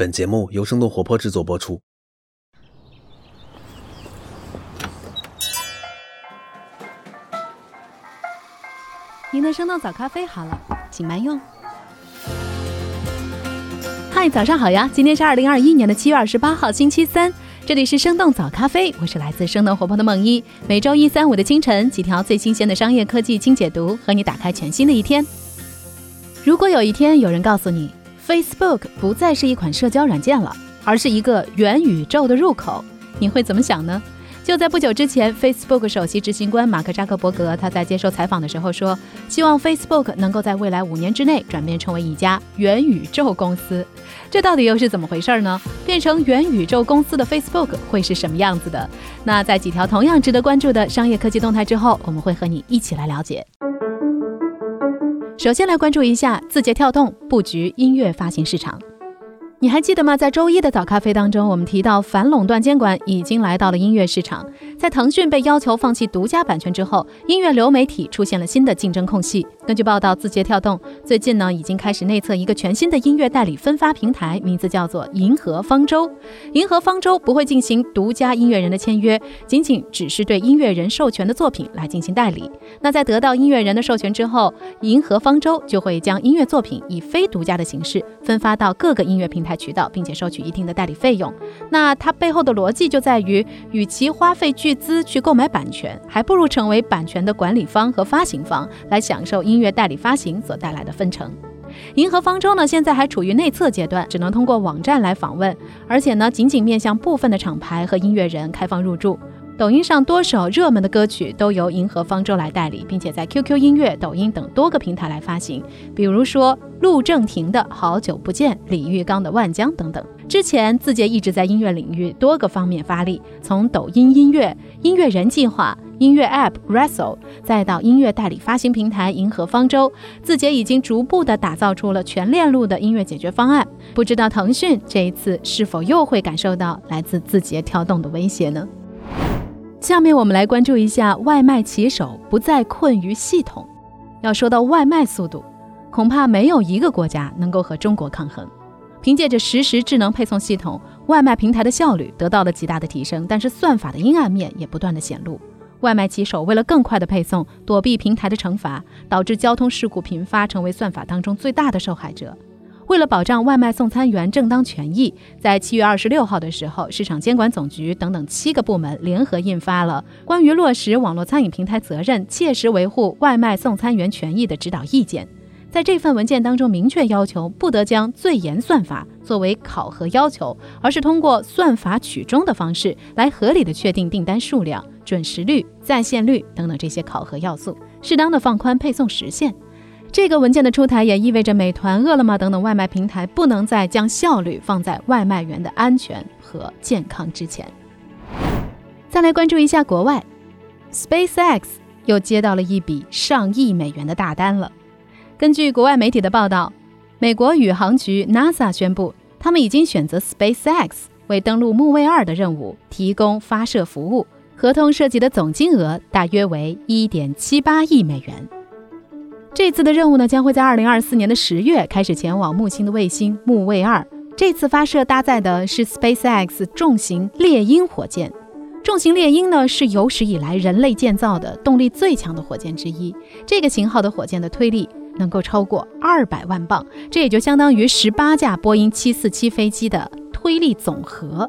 本节目由生动活泼制作播出。您的生动早咖啡好了，请慢用。嗨，早上好呀！今天是二零二一年的七月二十八号，星期三。这里是生动早咖啡，我是来自生动活泼的梦一。每周一、三、五的清晨，几条最新鲜的商业科技轻解读，和你打开全新的一天。如果有一天有人告诉你，Facebook 不再是一款社交软件了，而是一个元宇宙的入口，你会怎么想呢？就在不久之前，Facebook 首席执行官马克扎克伯格他在接受采访的时候说，希望 Facebook 能够在未来五年之内转变成为一家元宇宙公司。这到底又是怎么回事呢？变成元宇宙公司的 Facebook 会是什么样子的？那在几条同样值得关注的商业科技动态之后，我们会和你一起来了解。首先来关注一下字节跳动布局音乐发行市场。你还记得吗？在周一的早咖啡当中，我们提到反垄断监管已经来到了音乐市场。在腾讯被要求放弃独家版权之后，音乐流媒体出现了新的竞争空隙。根据报道，字节跳动最近呢已经开始内测一个全新的音乐代理分发平台，名字叫做银河方舟。银河方舟不会进行独家音乐人的签约，仅仅只是对音乐人授权的作品来进行代理。那在得到音乐人的授权之后，银河方舟就会将音乐作品以非独家的形式分发到各个音乐平台。渠道，并且收取一定的代理费用。那它背后的逻辑就在于，与其花费巨资去购买版权，还不如成为版权的管理方和发行方，来享受音乐代理发行所带来的分成。银河方舟呢，现在还处于内测阶段，只能通过网站来访问，而且呢，仅仅面向部分的厂牌和音乐人开放入驻。抖音上多首热门的歌曲都由银河方舟来代理，并且在 QQ 音乐、抖音等多个平台来发行。比如说陆正廷的《好久不见》，李玉刚的《万江》等等。之前字节一直在音乐领域多个方面发力，从抖音音乐、音乐人计划、音乐 App Wrestle，再到音乐代理发行平台银河方舟，字节已经逐步的打造出了全链路的音乐解决方案。不知道腾讯这一次是否又会感受到来自字节跳动的威胁呢？下面我们来关注一下外卖骑手不再困于系统。要说到外卖速度，恐怕没有一个国家能够和中国抗衡。凭借着实时智能配送系统，外卖平台的效率得到了极大的提升，但是算法的阴暗面也不断的显露。外卖骑手为了更快的配送，躲避平台的惩罚，导致交通事故频发，成为算法当中最大的受害者。为了保障外卖送餐员正当权益，在七月二十六号的时候，市场监管总局等等七个部门联合印发了关于落实网络餐饮平台责任、切实维护外卖送餐员权益的指导意见。在这份文件当中，明确要求不得将最严算法作为考核要求，而是通过算法取中的方式来合理的确定订单数量、准时率、在线率等等这些考核要素，适当的放宽配送时限。这个文件的出台也意味着美团、饿了么等等外卖平台不能再将效率放在外卖员的安全和健康之前。再来关注一下国外，SpaceX 又接到了一笔上亿美元的大单了。根据国外媒体的报道，美国宇航局 NASA 宣布，他们已经选择 SpaceX 为登陆木卫二的任务提供发射服务，合同涉及的总金额大约为1.78亿美元。这次的任务呢，将会在二零二四年的十月开始前往木星的卫星木卫二。这次发射搭载的是 SpaceX 重型猎鹰火箭。重型猎鹰呢，是有史以来人类建造的动力最强的火箭之一。这个型号的火箭的推力能够超过二百万磅，这也就相当于十八架波音七四七飞机的推力总和。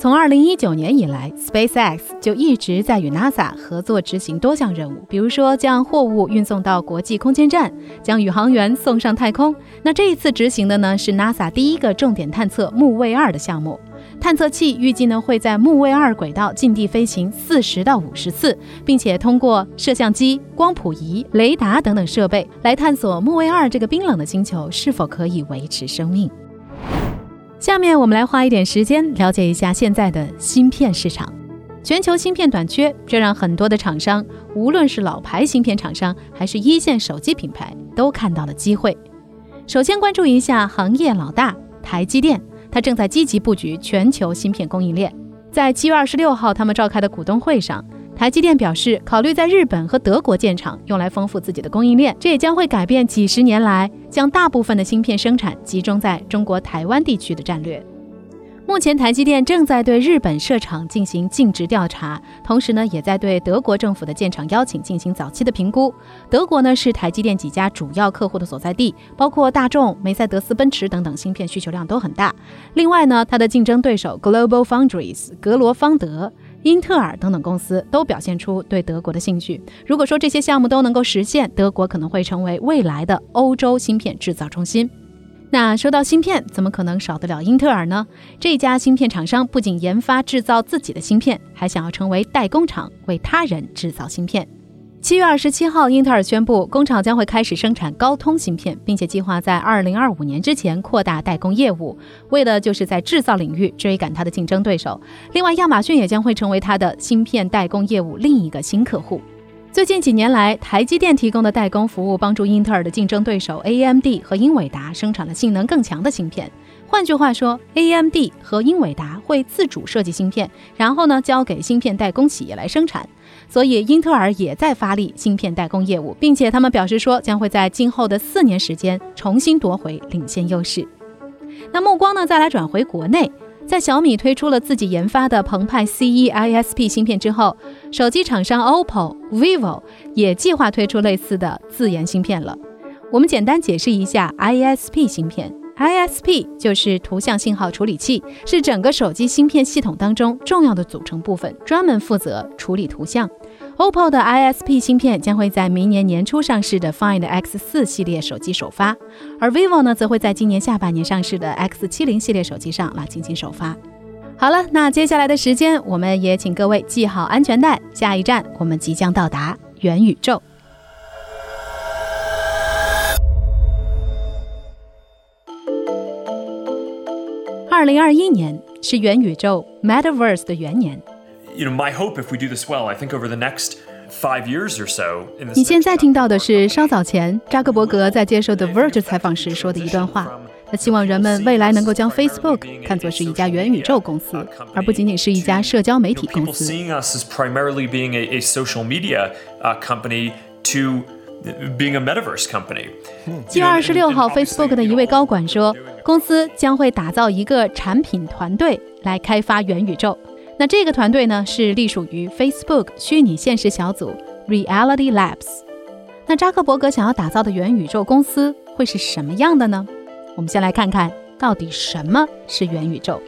从二零一九年以来，SpaceX 就一直在与 NASA 合作执行多项任务，比如说将货物运送到国际空间站，将宇航员送上太空。那这一次执行的呢，是 NASA 第一个重点探测木卫二的项目。探测器预计呢会在木卫二轨道近地飞行四十到五十次，并且通过摄像机、光谱仪、雷达等等设备来探索木卫二这个冰冷的星球是否可以维持生命。下面我们来花一点时间了解一下现在的芯片市场。全球芯片短缺，这让很多的厂商，无论是老牌芯片厂商还是一线手机品牌，都看到了机会。首先关注一下行业老大台积电，它正在积极布局全球芯片供应链。在七月二十六号他们召开的股东会上，台积电表示，考虑在日本和德国建厂，用来丰富自己的供应链，这也将会改变几十年来将大部分的芯片生产集中在中国台湾地区的战略。目前，台积电正在对日本设厂进行尽职调查，同时呢，也在对德国政府的建厂邀请进行早期的评估。德国呢，是台积电几家主要客户的所在地，包括大众、梅赛德斯奔驰等等，芯片需求量都很大。另外呢，它的竞争对手 Global Foundries、格罗方德、英特尔等等公司都表现出对德国的兴趣。如果说这些项目都能够实现，德国可能会成为未来的欧洲芯片制造中心。那说到芯片，怎么可能少得了英特尔呢？这家芯片厂商不仅研发制造自己的芯片，还想要成为代工厂，为他人制造芯片。七月二十七号，英特尔宣布，工厂将会开始生产高通芯片，并且计划在二零二五年之前扩大代工业务，为的就是在制造领域追赶它的竞争对手。另外，亚马逊也将会成为它的芯片代工业务另一个新客户。最近几年来，台积电提供的代工服务帮助英特尔的竞争对手 AMD 和英伟达生产了性能更强的芯片。换句话说，AMD 和英伟达会自主设计芯片，然后呢交给芯片代工企业来生产。所以，英特尔也在发力芯片代工业务，并且他们表示说，将会在今后的四年时间重新夺回领先优势。那目光呢，再来转回国内。在小米推出了自己研发的澎湃 C1 ISP 芯片之后，手机厂商 OPPO、vivo 也计划推出类似的自研芯片了。我们简单解释一下 ISP 芯片，ISP 就是图像信号处理器，是整个手机芯片系统当中重要的组成部分，专门负责处理图像。OPPO 的 ISP 芯片将会在明年年初上市的 Find X4 系列手机首发，而 vivo 呢，则会在今年下半年上市的 X70 系列手机上来进行首发。好了，那接下来的时间，我们也请各位系好安全带，下一站我们即将到达元宇宙。二零二一年是元宇宙 Metaverse 的元年。you know, my hope if we do this well, I think over the next five years or so. 你现在听到的是稍早前扎克伯格在接受 The Verge 采访时说的一段话。他希望人们未来能够将 Facebook 看作是一家元宇宙公司，而不仅仅是一家社交媒体公司。Seeing us as primarily being a, a social media uh, company to being a metaverse company. 七月二十六号，Facebook 的一位高管说，公司将会打造一个产品团队来开发元宇宙。那这个团队呢，是隶属于 Facebook 虚拟现实小组 Reality Labs。那扎克伯格想要打造的元宇宙公司会是什么样的呢？我们先来看看到底什么是元宇宙。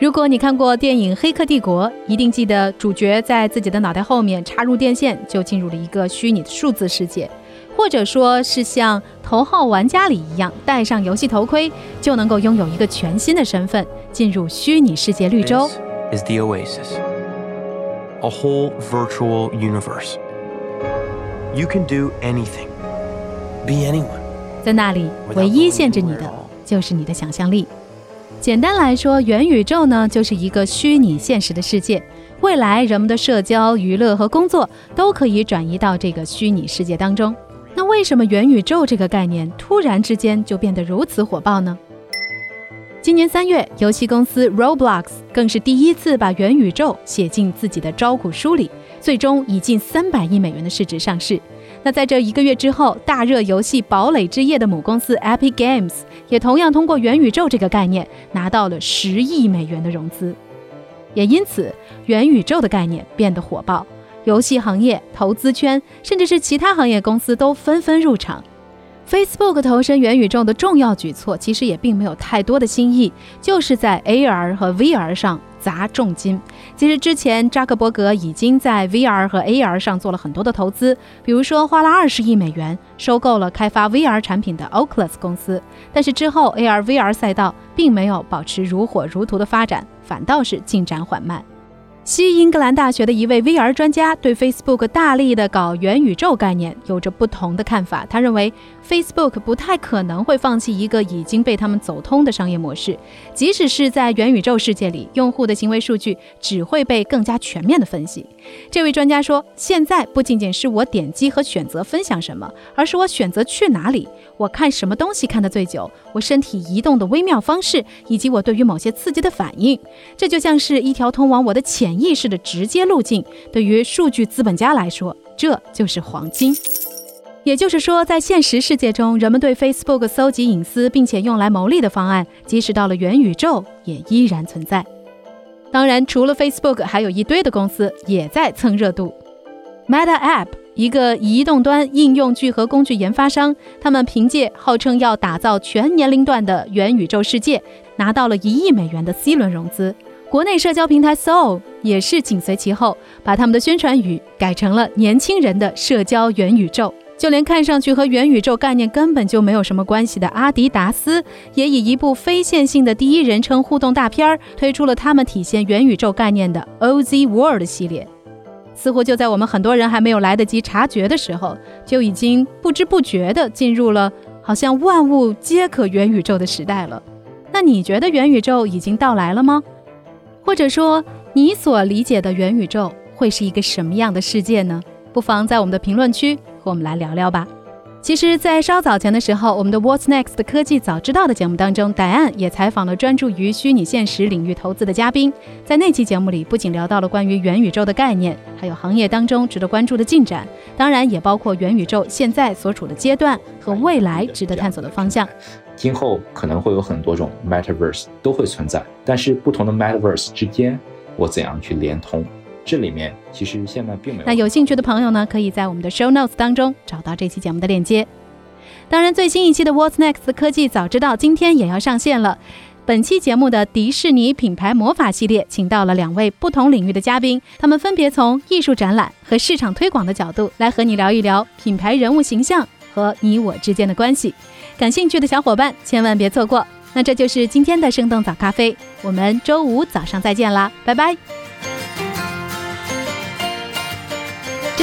如果你看过电影《黑客帝国》，一定记得主角在自己的脑袋后面插入电线，就进入了一个虚拟的数字世界。或者说是像《头号玩家》里一样，戴上游戏头盔就能够拥有一个全新的身份，进入虚拟世界绿洲。Is the oasis a whole virtual universe? You can do anything, be anyone. 在那里，唯一限制你的就是你的想象力。简单来说，元宇宙呢，就是一个虚拟现实的世界。未来，人们的社交、娱乐和工作都可以转移到这个虚拟世界当中。那为什么元宇宙这个概念突然之间就变得如此火爆呢？今年三月，游戏公司 Roblox 更是第一次把元宇宙写进自己的招股书里，最终以近三百亿美元的市值上市。那在这一个月之后，大热游戏《堡垒之夜》的母公司 Epic Games 也同样通过元宇宙这个概念拿到了十亿美元的融资，也因此元宇宙的概念变得火爆。游戏行业、投资圈，甚至是其他行业公司都纷纷入场。Facebook 投身元宇宙的重要举措，其实也并没有太多的新意，就是在 AR 和 VR 上砸重金。其实之前扎克伯格已经在 VR 和 AR 上做了很多的投资，比如说花了二十亿美元收购了开发 VR 产品的 Oculus 公司。但是之后 AR、VR 赛道并没有保持如火如荼的发展，反倒是进展缓慢。西英格兰大学的一位 VR 专家对 Facebook 大力的搞元宇宙概念有着不同的看法。他认为，Facebook 不太可能会放弃一个已经被他们走通的商业模式，即使是在元宇宙世界里，用户的行为数据只会被更加全面的分析。这位专家说：“现在不仅仅是我点击和选择分享什么，而是我选择去哪里，我看什么东西看得最久，我身体移动的微妙方式，以及我对于某些刺激的反应。这就像是一条通往我的潜。”意识的直接路径，对于数据资本家来说，这就是黄金。也就是说，在现实世界中，人们对 Facebook 搜集隐私并且用来牟利的方案，即使到了元宇宙，也依然存在。当然，除了 Facebook，还有一堆的公司也在蹭热度。Meta App，一个移动端应用聚合工具研发商，他们凭借号称要打造全年龄段的元宇宙世界，拿到了一亿美元的 C 轮融资。国内社交平台 Soul 也是紧随其后，把他们的宣传语改成了“年轻人的社交元宇宙”。就连看上去和元宇宙概念根本就没有什么关系的阿迪达斯，也以一部非线性的第一人称互动大片儿推出了他们体现元宇宙概念的 OZ World 系列。似乎就在我们很多人还没有来得及察觉的时候，就已经不知不觉地进入了好像万物皆可元宇宙的时代了。那你觉得元宇宙已经到来了吗？或者说，你所理解的元宇宙会是一个什么样的世界呢？不妨在我们的评论区。和我们来聊聊吧。其实，在稍早前的时候，我们的 What's Next 的科技早知道的节目当中，戴安也采访了专注于虚拟现实领域投资的嘉宾。在那期节目里，不仅聊到了关于元宇宙的概念，还有行业当中值得关注的进展，当然也包括元宇宙现在所处的阶段和未来值得探索的方向。今后可能会有很多种 Metaverse 都会存在，但是不同的 Metaverse 之间，我怎样去连通？这里面其实现在并没有。那有兴趣的朋友呢，可以在我们的 show notes 当中找到这期节目的链接。当然，最新一期的 What's Next 科技早知道今天也要上线了。本期节目的迪士尼品牌魔法系列，请到了两位不同领域的嘉宾，他们分别从艺术展览和市场推广的角度来和你聊一聊品牌人物形象和你我之间的关系。感兴趣的小伙伴千万别错过。那这就是今天的生动早咖啡，我们周五早上再见啦，拜拜。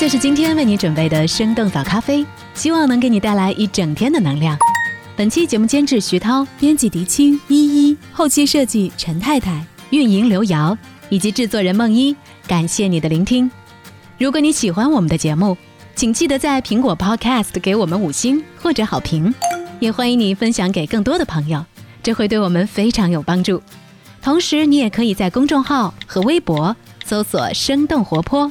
就是今天为你准备的生动早咖啡，希望能给你带来一整天的能量。本期节目监制徐涛，编辑狄青依依，后期设计陈太太，运营刘瑶，以及制作人梦一。感谢你的聆听。如果你喜欢我们的节目，请记得在苹果 Podcast 给我们五星或者好评，也欢迎你分享给更多的朋友，这会对我们非常有帮助。同时，你也可以在公众号和微博搜索“生动活泼”。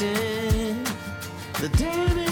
dancing, the damage.